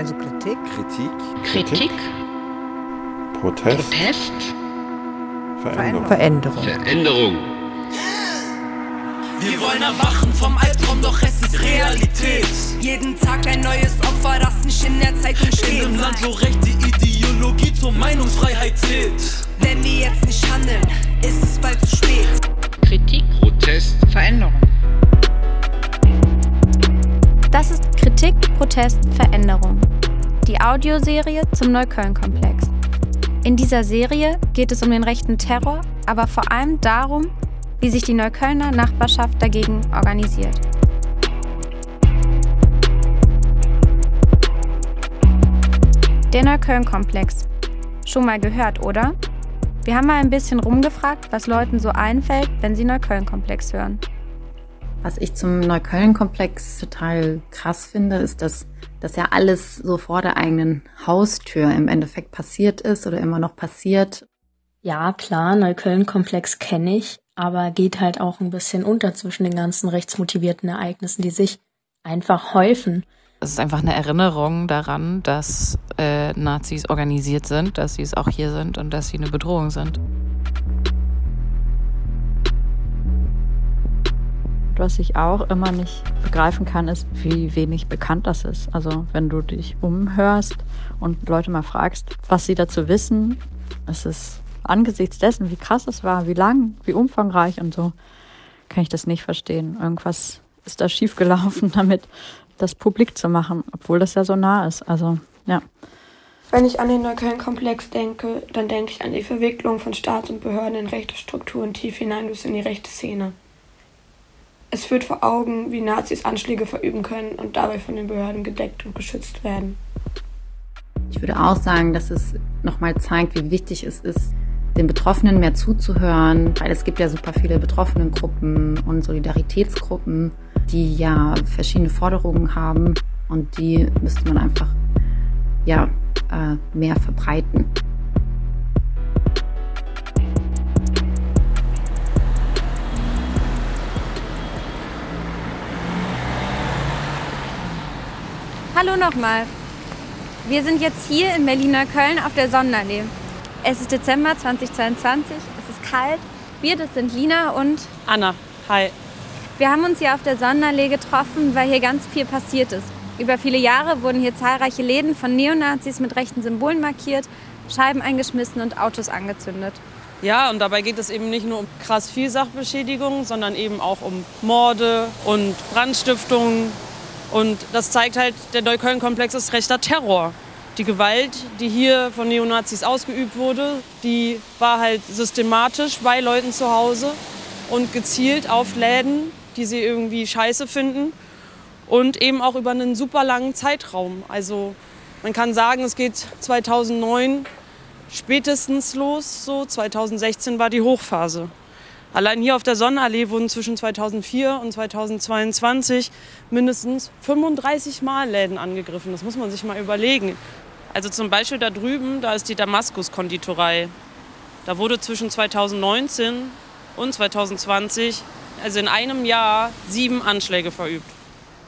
Also Kritik. Kritik. Kritik. Protest. Protest. Veränderung. Veränderung. Veränderung. Wir wollen erwachen vom Albtraum, doch es ist Realität. Jeden Tag ein neues Opfer, das nicht in der Zeitung In steht. einem Land, wo rechte Ideologie zur Meinungsfreiheit zählt. Wenn wir jetzt nicht handeln, ist es bald zu spät. Kritik. Protest. Veränderung. Das ist Kritik, Protest, Veränderung. Die Audioserie zum Neukölln-Komplex. In dieser Serie geht es um den rechten Terror, aber vor allem darum, wie sich die Neuköllner Nachbarschaft dagegen organisiert. Der Neukölln-Komplex. Schon mal gehört, oder? Wir haben mal ein bisschen rumgefragt, was Leuten so einfällt, wenn sie Neukölln-Komplex hören. Was ich zum Neukölln-Komplex total krass finde, ist, dass das ja alles so vor der eigenen Haustür im Endeffekt passiert ist oder immer noch passiert. Ja, klar, Neukölln-Komplex kenne ich, aber geht halt auch ein bisschen unter zwischen den ganzen rechtsmotivierten Ereignissen, die sich einfach häufen. Es ist einfach eine Erinnerung daran, dass äh, Nazis organisiert sind, dass sie es auch hier sind und dass sie eine Bedrohung sind. Was ich auch immer nicht begreifen kann, ist, wie wenig bekannt das ist. Also wenn du dich umhörst und Leute mal fragst, was sie dazu wissen, es ist angesichts dessen, wie krass es war, wie lang, wie umfangreich und so, kann ich das nicht verstehen. Irgendwas ist da schiefgelaufen, damit das publik zu machen, obwohl das ja so nah ist. Also ja. Wenn ich an den Neukölln-Komplex denke, dann denke ich an die Verwicklung von Staat und Behörden in rechte Strukturen tief hinein bis in die rechte Szene. Es führt vor Augen, wie Nazis Anschläge verüben können und dabei von den Behörden gedeckt und geschützt werden. Ich würde auch sagen, dass es nochmal zeigt, wie wichtig es ist, den Betroffenen mehr zuzuhören, weil es gibt ja super viele Betroffenengruppen und Solidaritätsgruppen, die ja verschiedene Forderungen haben und die müsste man einfach ja äh, mehr verbreiten. Hallo nochmal. Wir sind jetzt hier in Berliner Köln auf der Sonderallee. Es ist Dezember 2022, es ist kalt. Wir, das sind Lina und Anna, hi. wir haben uns hier auf der Sonderallee getroffen, weil hier ganz viel passiert ist. Über viele Jahre wurden hier zahlreiche Läden von Neonazis mit rechten Symbolen markiert, Scheiben eingeschmissen und Autos angezündet. Ja, und dabei geht es eben nicht nur um krass viel Sachbeschädigung, sondern eben auch um Morde und Brandstiftungen. Und das zeigt halt, der Neukölln-Komplex ist rechter Terror. Die Gewalt, die hier von Neonazis ausgeübt wurde, die war halt systematisch bei Leuten zu Hause und gezielt auf Läden, die sie irgendwie scheiße finden und eben auch über einen super langen Zeitraum. Also man kann sagen, es geht 2009 spätestens los, so 2016 war die Hochphase. Allein hier auf der Sonnenallee wurden zwischen 2004 und 2022 mindestens 35 Mal Läden angegriffen. Das muss man sich mal überlegen. Also zum Beispiel da drüben, da ist die Damaskus-Konditorei. Da wurde zwischen 2019 und 2020, also in einem Jahr, sieben Anschläge verübt.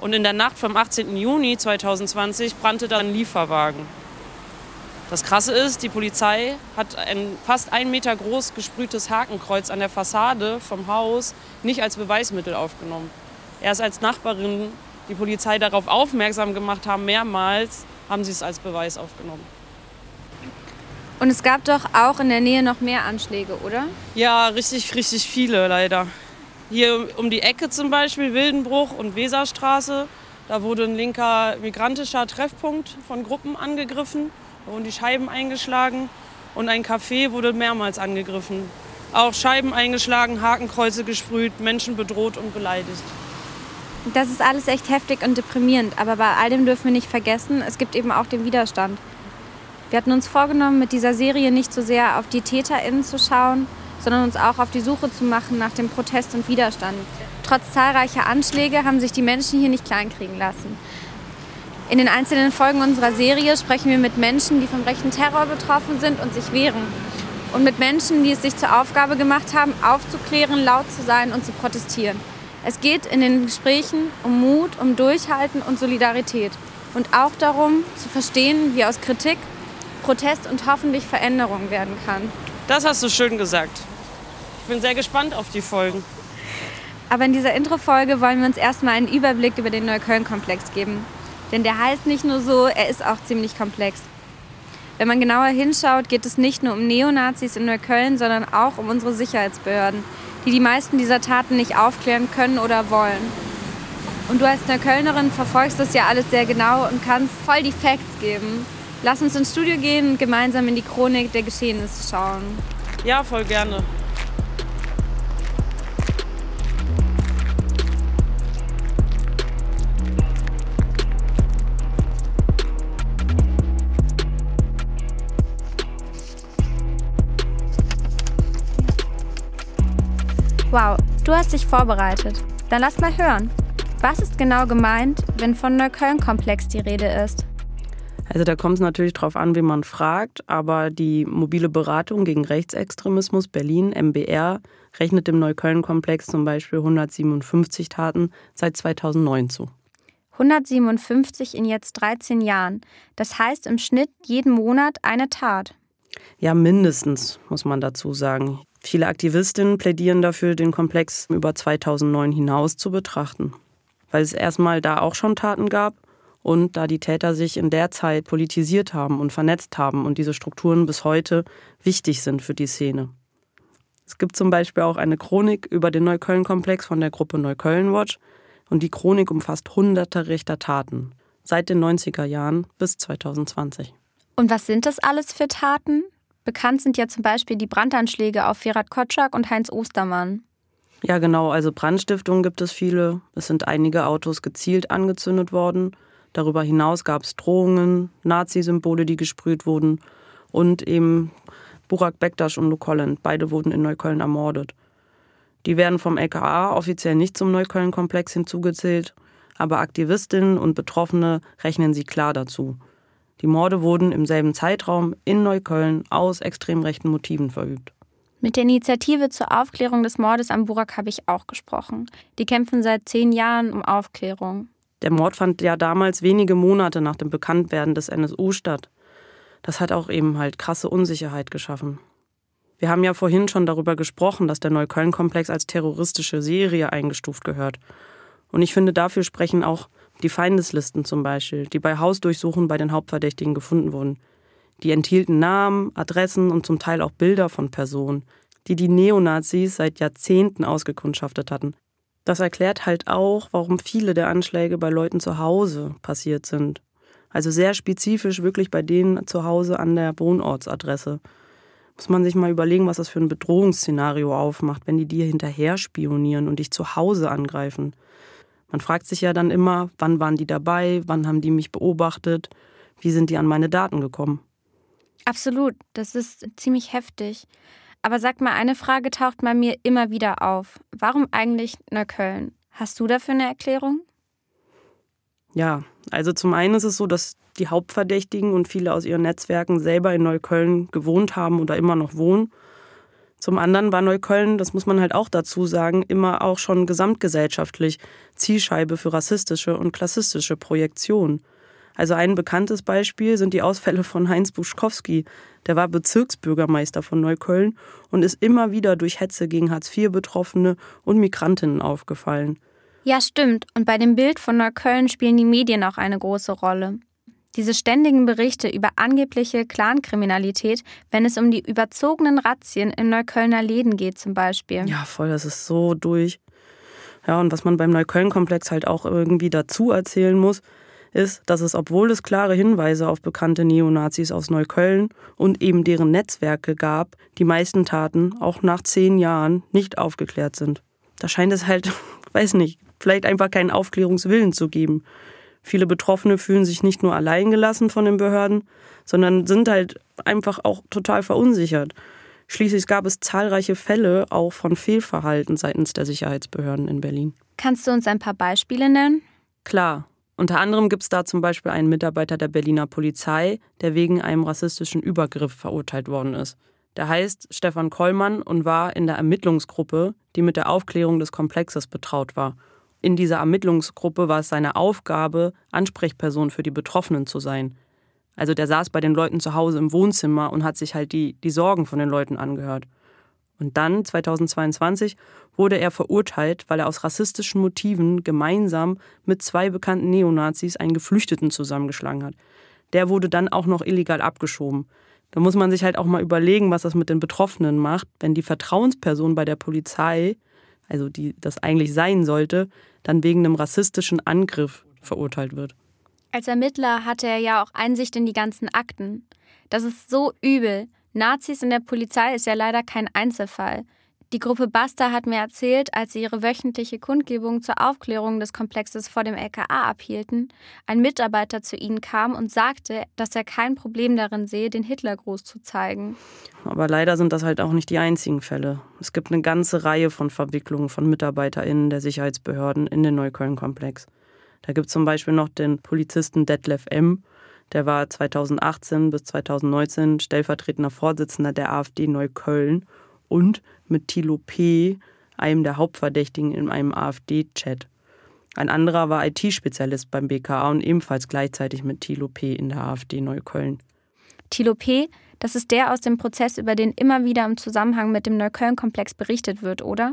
Und in der Nacht vom 18. Juni 2020 brannte da ein Lieferwagen. Das Krasse ist, die Polizei hat ein fast ein Meter groß gesprühtes Hakenkreuz an der Fassade vom Haus nicht als Beweismittel aufgenommen. Erst als Nachbarin die Polizei darauf aufmerksam gemacht haben, mehrmals, haben sie es als Beweis aufgenommen. Und es gab doch auch in der Nähe noch mehr Anschläge, oder? Ja, richtig, richtig viele leider. Hier um die Ecke zum Beispiel, Wildenbruch und Weserstraße, da wurde ein linker migrantischer Treffpunkt von Gruppen angegriffen. Wurden die Scheiben eingeschlagen und ein Café wurde mehrmals angegriffen. Auch Scheiben eingeschlagen, Hakenkreuze gesprüht, Menschen bedroht und beleidigt. Das ist alles echt heftig und deprimierend, aber bei all dem dürfen wir nicht vergessen, es gibt eben auch den Widerstand. Wir hatten uns vorgenommen, mit dieser Serie nicht so sehr auf die TäterInnen zu schauen, sondern uns auch auf die Suche zu machen nach dem Protest und Widerstand. Trotz zahlreicher Anschläge haben sich die Menschen hier nicht kleinkriegen lassen. In den einzelnen Folgen unserer Serie sprechen wir mit Menschen, die vom rechten Terror betroffen sind und sich wehren. Und mit Menschen, die es sich zur Aufgabe gemacht haben, aufzuklären, laut zu sein und zu protestieren. Es geht in den Gesprächen um Mut, um Durchhalten und Solidarität. und auch darum zu verstehen, wie aus Kritik Protest und hoffentlich Veränderung werden kann. Das hast du schön gesagt. Ich bin sehr gespannt auf die Folgen. Aber in dieser Intro-Folge wollen wir uns erstmal einen Überblick über den Neukölln-Komplex geben. Denn der heißt nicht nur so, er ist auch ziemlich komplex. Wenn man genauer hinschaut, geht es nicht nur um Neonazis in Neukölln, sondern auch um unsere Sicherheitsbehörden, die die meisten dieser Taten nicht aufklären können oder wollen. Und du als Neuköllnerin verfolgst das ja alles sehr genau und kannst voll die Facts geben. Lass uns ins Studio gehen und gemeinsam in die Chronik der Geschehnisse schauen. Ja, voll gerne. Wow, du hast dich vorbereitet. Dann lass mal hören. Was ist genau gemeint, wenn von Neukölln-Komplex die Rede ist? Also da kommt es natürlich darauf an, wie man fragt, aber die mobile Beratung gegen Rechtsextremismus Berlin, MBR, rechnet dem Neukölln-Komplex zum Beispiel 157 Taten seit 2009 zu. 157 in jetzt 13 Jahren. Das heißt im Schnitt jeden Monat eine Tat. Ja, mindestens, muss man dazu sagen. Viele Aktivistinnen plädieren dafür, den Komplex über 2009 hinaus zu betrachten. Weil es erstmal da auch schon Taten gab und da die Täter sich in der Zeit politisiert haben und vernetzt haben und diese Strukturen bis heute wichtig sind für die Szene. Es gibt zum Beispiel auch eine Chronik über den Neukölln-Komplex von der Gruppe Neukölln Watch und die Chronik umfasst hunderte rechter Taten seit den 90er Jahren bis 2020. Und was sind das alles für Taten? Bekannt sind ja zum Beispiel die Brandanschläge auf Ferat Kotschak und Heinz Ostermann. Ja, genau. Also Brandstiftungen gibt es viele. Es sind einige Autos gezielt angezündet worden. Darüber hinaus gab es Drohungen, Nazi-Symbole, die gesprüht wurden und eben Burak Bektasch und Luke Holland. Beide wurden in Neukölln ermordet. Die werden vom LKA offiziell nicht zum Neukölln-Komplex hinzugezählt, aber Aktivistinnen und Betroffene rechnen sie klar dazu. Die Morde wurden im selben Zeitraum in Neukölln aus extrem rechten Motiven verübt. Mit der Initiative zur Aufklärung des Mordes am Burak habe ich auch gesprochen. Die kämpfen seit zehn Jahren um Aufklärung. Der Mord fand ja damals wenige Monate nach dem Bekanntwerden des NSU statt. Das hat auch eben halt krasse Unsicherheit geschaffen. Wir haben ja vorhin schon darüber gesprochen, dass der Neukölln-Komplex als terroristische Serie eingestuft gehört. Und ich finde, dafür sprechen auch die Feindeslisten zum Beispiel, die bei Hausdurchsuchen bei den Hauptverdächtigen gefunden wurden. Die enthielten Namen, Adressen und zum Teil auch Bilder von Personen, die die Neonazis seit Jahrzehnten ausgekundschaftet hatten. Das erklärt halt auch, warum viele der Anschläge bei Leuten zu Hause passiert sind. Also sehr spezifisch wirklich bei denen zu Hause an der Wohnortsadresse. Muss man sich mal überlegen, was das für ein Bedrohungsszenario aufmacht, wenn die dir hinterher spionieren und dich zu Hause angreifen. Man fragt sich ja dann immer, wann waren die dabei, wann haben die mich beobachtet, wie sind die an meine Daten gekommen. Absolut, das ist ziemlich heftig. Aber sag mal, eine Frage taucht bei mir immer wieder auf. Warum eigentlich Neukölln? Hast du dafür eine Erklärung? Ja, also zum einen ist es so, dass die Hauptverdächtigen und viele aus ihren Netzwerken selber in Neukölln gewohnt haben oder immer noch wohnen. Zum anderen war Neukölln, das muss man halt auch dazu sagen, immer auch schon gesamtgesellschaftlich Zielscheibe für rassistische und klassistische Projektionen. Also ein bekanntes Beispiel sind die Ausfälle von Heinz Buschkowski. Der war Bezirksbürgermeister von Neukölln und ist immer wieder durch Hetze gegen Hartz-IV-Betroffene und Migrantinnen aufgefallen. Ja, stimmt. Und bei dem Bild von Neukölln spielen die Medien auch eine große Rolle. Diese ständigen Berichte über angebliche Clankriminalität, wenn es um die überzogenen Razzien in Neuköllner Läden geht zum Beispiel. Ja, voll, das ist so durch. Ja, und was man beim Neukölln-Komplex halt auch irgendwie dazu erzählen muss, ist, dass es, obwohl es klare Hinweise auf bekannte Neonazis aus Neukölln und eben deren Netzwerke gab, die meisten Taten auch nach zehn Jahren nicht aufgeklärt sind. Da scheint es halt, weiß nicht, vielleicht einfach keinen Aufklärungswillen zu geben. Viele Betroffene fühlen sich nicht nur alleingelassen von den Behörden, sondern sind halt einfach auch total verunsichert. Schließlich gab es zahlreiche Fälle auch von Fehlverhalten seitens der Sicherheitsbehörden in Berlin. Kannst du uns ein paar Beispiele nennen? Klar. Unter anderem gibt es da zum Beispiel einen Mitarbeiter der Berliner Polizei, der wegen einem rassistischen Übergriff verurteilt worden ist. Der heißt Stefan Kollmann und war in der Ermittlungsgruppe, die mit der Aufklärung des Komplexes betraut war. In dieser Ermittlungsgruppe war es seine Aufgabe, Ansprechperson für die Betroffenen zu sein. Also der saß bei den Leuten zu Hause im Wohnzimmer und hat sich halt die, die Sorgen von den Leuten angehört. Und dann, 2022, wurde er verurteilt, weil er aus rassistischen Motiven gemeinsam mit zwei bekannten Neonazis einen Geflüchteten zusammengeschlagen hat. Der wurde dann auch noch illegal abgeschoben. Da muss man sich halt auch mal überlegen, was das mit den Betroffenen macht, wenn die Vertrauensperson bei der Polizei, also die das eigentlich sein sollte, dann wegen einem rassistischen Angriff verurteilt wird. Als Ermittler hatte er ja auch Einsicht in die ganzen Akten. Das ist so übel. Nazis in der Polizei ist ja leider kein Einzelfall. Die Gruppe Basta hat mir erzählt, als sie ihre wöchentliche Kundgebung zur Aufklärung des Komplexes vor dem LKA abhielten, ein Mitarbeiter zu ihnen kam und sagte, dass er kein Problem darin sehe, den Hitlergruß zu zeigen. Aber leider sind das halt auch nicht die einzigen Fälle. Es gibt eine ganze Reihe von Verwicklungen von MitarbeiterInnen der Sicherheitsbehörden in den Neukölln-Komplex. Da gibt es zum Beispiel noch den Polizisten Detlef M., der war 2018 bis 2019 stellvertretender Vorsitzender der AfD Neukölln und mit Thilo P., einem der Hauptverdächtigen in einem AfD-Chat. Ein anderer war IT-Spezialist beim BKA und ebenfalls gleichzeitig mit Thilo P. in der AfD Neukölln. Thilo P., das ist der aus dem Prozess, über den immer wieder im Zusammenhang mit dem Neukölln-Komplex berichtet wird, oder?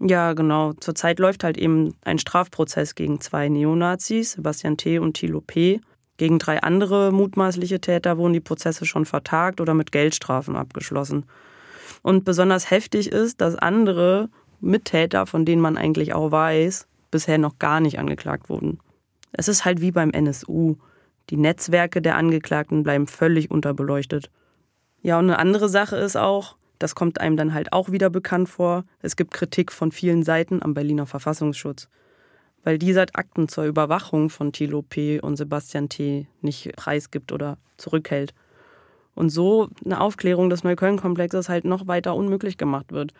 Ja, genau. Zurzeit läuft halt eben ein Strafprozess gegen zwei Neonazis, Sebastian T. und Thilo P. Gegen drei andere mutmaßliche Täter wurden die Prozesse schon vertagt oder mit Geldstrafen abgeschlossen. Und besonders heftig ist, dass andere Mittäter, von denen man eigentlich auch weiß, bisher noch gar nicht angeklagt wurden. Es ist halt wie beim NSU. Die Netzwerke der Angeklagten bleiben völlig unterbeleuchtet. Ja, und eine andere Sache ist auch, das kommt einem dann halt auch wieder bekannt vor, es gibt Kritik von vielen Seiten am Berliner Verfassungsschutz. Weil dieser Akten zur Überwachung von Thilo P. und Sebastian T. nicht preisgibt oder zurückhält und so eine Aufklärung des Neukölln-Komplexes halt noch weiter unmöglich gemacht wird.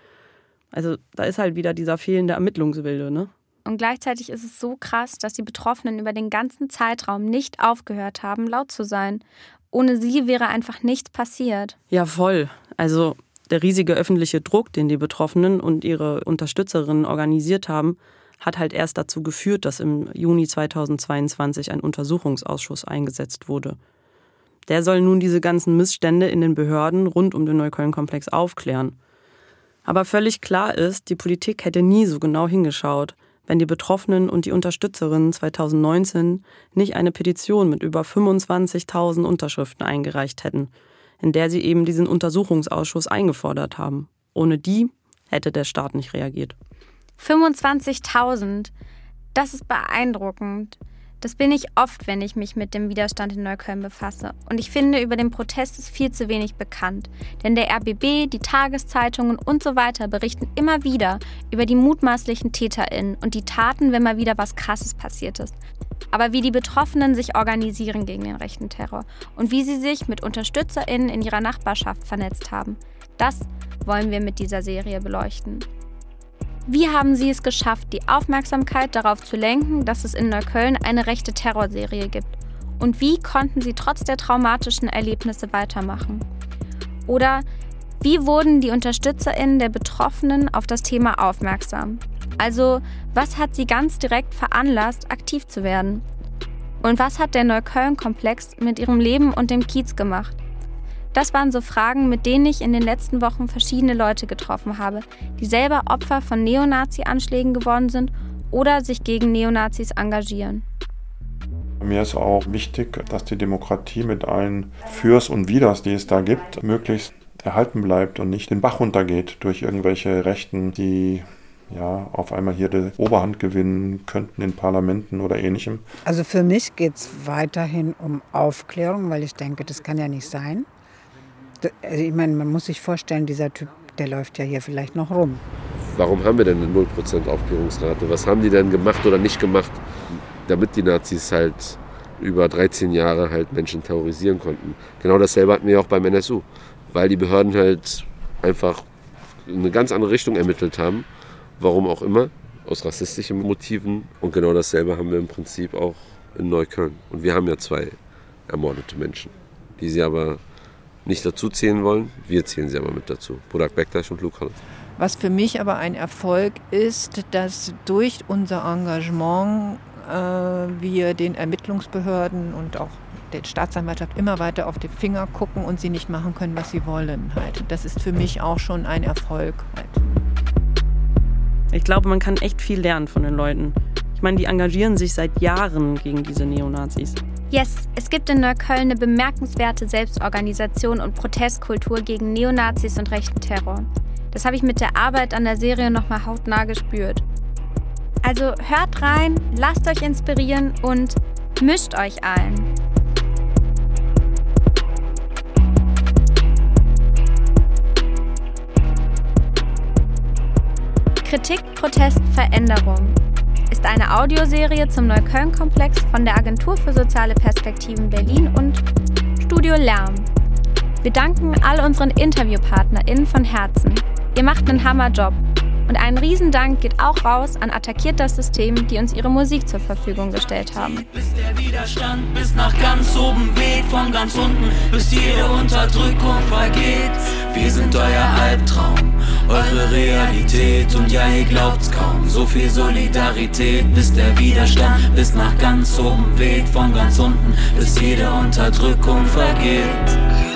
Also da ist halt wieder dieser fehlende Ermittlungswille, ne? Und gleichzeitig ist es so krass, dass die Betroffenen über den ganzen Zeitraum nicht aufgehört haben, laut zu sein. Ohne sie wäre einfach nichts passiert. Ja, voll. Also der riesige öffentliche Druck, den die Betroffenen und ihre Unterstützerinnen organisiert haben, hat halt erst dazu geführt, dass im Juni 2022 ein Untersuchungsausschuss eingesetzt wurde. Der soll nun diese ganzen Missstände in den Behörden rund um den Neukölln-Komplex aufklären. Aber völlig klar ist, die Politik hätte nie so genau hingeschaut, wenn die Betroffenen und die Unterstützerinnen 2019 nicht eine Petition mit über 25.000 Unterschriften eingereicht hätten, in der sie eben diesen Untersuchungsausschuss eingefordert haben. Ohne die hätte der Staat nicht reagiert. 25.000. Das ist beeindruckend. Das bin ich oft, wenn ich mich mit dem Widerstand in Neukölln befasse. Und ich finde, über den Protest ist viel zu wenig bekannt. Denn der RBB, die Tageszeitungen und so weiter berichten immer wieder über die mutmaßlichen TäterInnen und die Taten, wenn mal wieder was Krasses passiert ist. Aber wie die Betroffenen sich organisieren gegen den rechten Terror und wie sie sich mit UnterstützerInnen in ihrer Nachbarschaft vernetzt haben, das wollen wir mit dieser Serie beleuchten. Wie haben Sie es geschafft, die Aufmerksamkeit darauf zu lenken, dass es in Neukölln eine rechte Terrorserie gibt? Und wie konnten Sie trotz der traumatischen Erlebnisse weitermachen? Oder wie wurden die UnterstützerInnen der Betroffenen auf das Thema aufmerksam? Also, was hat sie ganz direkt veranlasst, aktiv zu werden? Und was hat der Neukölln-Komplex mit ihrem Leben und dem Kiez gemacht? Das waren so Fragen, mit denen ich in den letzten Wochen verschiedene Leute getroffen habe, die selber Opfer von Neonazi-Anschlägen geworden sind oder sich gegen Neonazis engagieren. Mir ist auch wichtig, dass die Demokratie mit allen Fürs und Widers, die es da gibt, möglichst erhalten bleibt und nicht den Bach runtergeht durch irgendwelche Rechten, die ja, auf einmal hier die Oberhand gewinnen könnten in Parlamenten oder ähnlichem. Also für mich geht es weiterhin um Aufklärung, weil ich denke, das kann ja nicht sein. Also ich meine, man muss sich vorstellen, dieser Typ, der läuft ja hier vielleicht noch rum. Warum haben wir denn eine 0% Aufklärungsrate? Was haben die denn gemacht oder nicht gemacht, damit die Nazis halt über 13 Jahre halt Menschen terrorisieren konnten? Genau dasselbe hatten wir auch beim NSU, weil die Behörden halt einfach eine ganz andere Richtung ermittelt haben, warum auch immer, aus rassistischen Motiven. Und genau dasselbe haben wir im Prinzip auch in Neukölln. Und wir haben ja zwei ermordete Menschen, die sie aber nicht dazu zählen wollen. Wir zählen sie aber mit dazu. Burak Bektaş und Luke Holland. Was für mich aber ein Erfolg ist, dass durch unser Engagement äh, wir den Ermittlungsbehörden und auch der Staatsanwaltschaft immer weiter auf die Finger gucken und sie nicht machen können, was sie wollen. Halt. Das ist für mich auch schon ein Erfolg. Halt. Ich glaube, man kann echt viel lernen von den Leuten. Ich meine, die engagieren sich seit Jahren gegen diese Neonazis. Yes, es gibt in Neukölln eine bemerkenswerte Selbstorganisation und Protestkultur gegen Neonazis und rechten Terror. Das habe ich mit der Arbeit an der Serie nochmal hautnah gespürt. Also hört rein, lasst euch inspirieren und mischt euch ein. Kritik, Protest, Veränderung ist eine Audioserie zum Neukölln-Komplex von der Agentur für soziale Perspektiven Berlin und Studio Lärm. Wir danken all unseren InterviewpartnerInnen von Herzen. Ihr macht einen Hammerjob. Und ein Riesendank geht auch raus an Attackiert das System, die uns ihre Musik zur Verfügung gestellt haben. Bis der Widerstand bis nach ganz oben weht, von ganz unten, bis jede Unterdrückung vergeht. Wir sind euer Albtraum, eure Realität und ja, ihr glaubt's kaum. So viel Solidarität, bis der Widerstand bis nach ganz oben weht, von ganz unten, bis jede Unterdrückung vergeht.